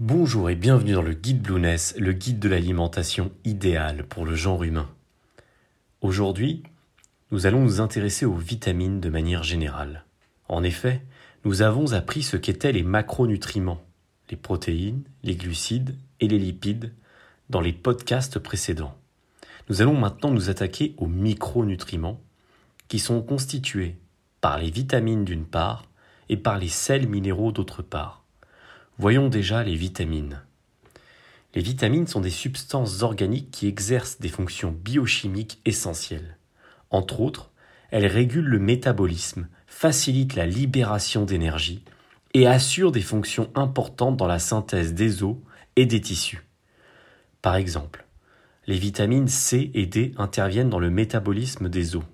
Bonjour et bienvenue dans le guide Blueness, le guide de l'alimentation idéale pour le genre humain. Aujourd'hui, nous allons nous intéresser aux vitamines de manière générale. En effet, nous avons appris ce qu'étaient les macronutriments, les protéines, les glucides et les lipides dans les podcasts précédents. Nous allons maintenant nous attaquer aux micronutriments qui sont constitués par les vitamines d'une part et par les sels minéraux d'autre part. Voyons déjà les vitamines. Les vitamines sont des substances organiques qui exercent des fonctions biochimiques essentielles. Entre autres, elles régulent le métabolisme, facilitent la libération d'énergie et assurent des fonctions importantes dans la synthèse des os et des tissus. Par exemple, les vitamines C et D interviennent dans le métabolisme des os.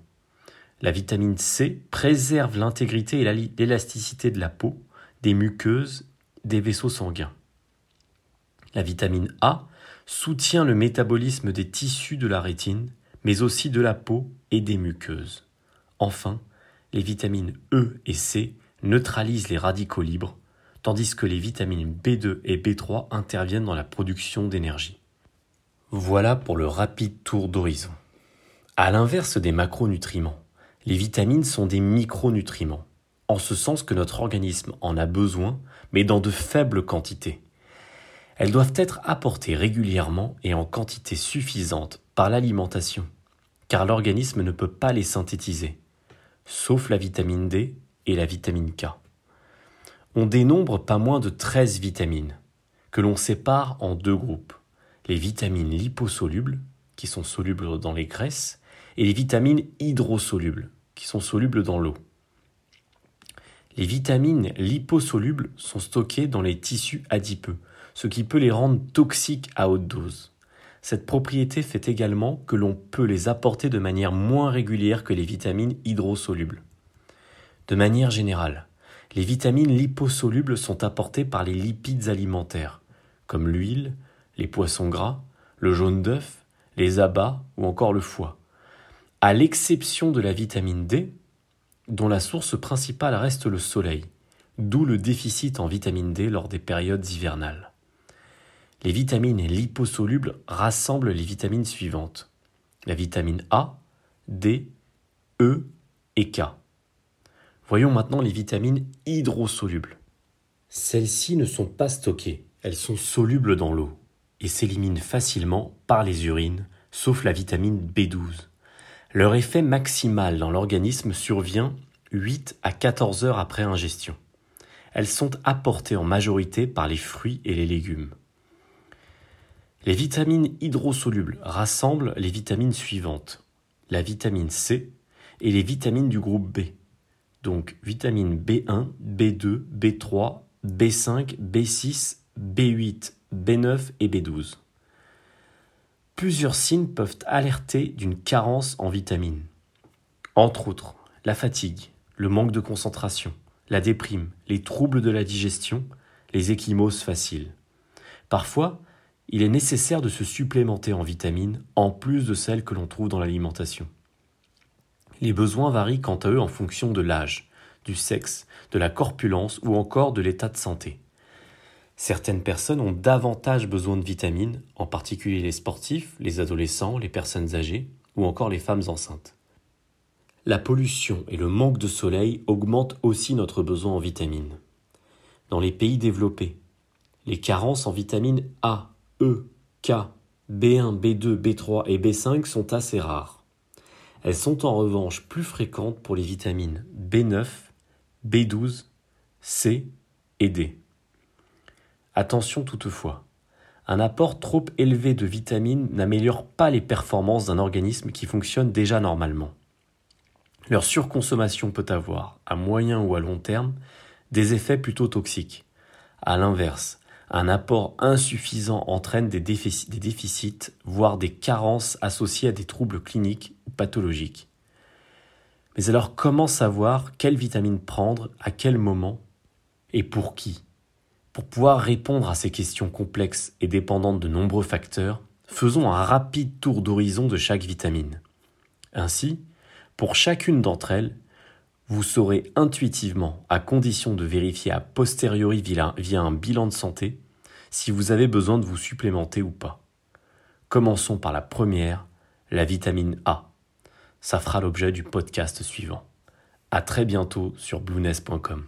La vitamine C préserve l'intégrité et l'élasticité de la peau, des muqueuses, des vaisseaux sanguins. La vitamine A soutient le métabolisme des tissus de la rétine, mais aussi de la peau et des muqueuses. Enfin, les vitamines E et C neutralisent les radicaux libres, tandis que les vitamines B2 et B3 interviennent dans la production d'énergie. Voilà pour le rapide tour d'horizon. À l'inverse des macronutriments, les vitamines sont des micronutriments, en ce sens que notre organisme en a besoin, mais dans de faibles quantités. Elles doivent être apportées régulièrement et en quantité suffisante par l'alimentation, car l'organisme ne peut pas les synthétiser, sauf la vitamine D et la vitamine K. On dénombre pas moins de 13 vitamines, que l'on sépare en deux groupes les vitamines liposolubles, qui sont solubles dans les graisses, et les vitamines hydrosolubles, qui sont solubles dans l'eau. Les vitamines liposolubles sont stockées dans les tissus adipeux, ce qui peut les rendre toxiques à haute dose. Cette propriété fait également que l'on peut les apporter de manière moins régulière que les vitamines hydrosolubles. De manière générale, les vitamines liposolubles sont apportées par les lipides alimentaires, comme l'huile, les poissons gras, le jaune d'œuf, les abats ou encore le foie. À l'exception de la vitamine D, dont la source principale reste le soleil, d'où le déficit en vitamine D lors des périodes hivernales. Les vitamines liposolubles rassemblent les vitamines suivantes la vitamine A, D, E et K. Voyons maintenant les vitamines hydrosolubles. Celles-ci ne sont pas stockées, elles sont solubles dans l'eau et s'éliminent facilement par les urines, sauf la vitamine B12. Leur effet maximal dans l'organisme survient 8 à 14 heures après ingestion. Elles sont apportées en majorité par les fruits et les légumes. Les vitamines hydrosolubles rassemblent les vitamines suivantes la vitamine C et les vitamines du groupe B, donc vitamines B1, B2, B3, B5, B6, B8, B9 et B12. Plusieurs signes peuvent alerter d'une carence en vitamines. Entre autres, la fatigue, le manque de concentration, la déprime, les troubles de la digestion, les échymoses faciles. Parfois, il est nécessaire de se supplémenter en vitamines en plus de celles que l'on trouve dans l'alimentation. Les besoins varient quant à eux en fonction de l'âge, du sexe, de la corpulence ou encore de l'état de santé. Certaines personnes ont davantage besoin de vitamines, en particulier les sportifs, les adolescents, les personnes âgées ou encore les femmes enceintes. La pollution et le manque de soleil augmentent aussi notre besoin en vitamines. Dans les pays développés, les carences en vitamines A, E, K, B1, B2, B3 et B5 sont assez rares. Elles sont en revanche plus fréquentes pour les vitamines B9, B12, C et D. Attention toutefois, un apport trop élevé de vitamines n'améliore pas les performances d'un organisme qui fonctionne déjà normalement. Leur surconsommation peut avoir, à moyen ou à long terme, des effets plutôt toxiques. À l'inverse, un apport insuffisant entraîne des déficits, voire des carences associées à des troubles cliniques ou pathologiques. Mais alors comment savoir quelle vitamine prendre, à quel moment et pour qui? Pour pouvoir répondre à ces questions complexes et dépendantes de nombreux facteurs, faisons un rapide tour d'horizon de chaque vitamine. Ainsi, pour chacune d'entre elles, vous saurez intuitivement, à condition de vérifier a posteriori via un bilan de santé, si vous avez besoin de vous supplémenter ou pas. Commençons par la première, la vitamine A. Ça fera l'objet du podcast suivant. À très bientôt sur blueness.com.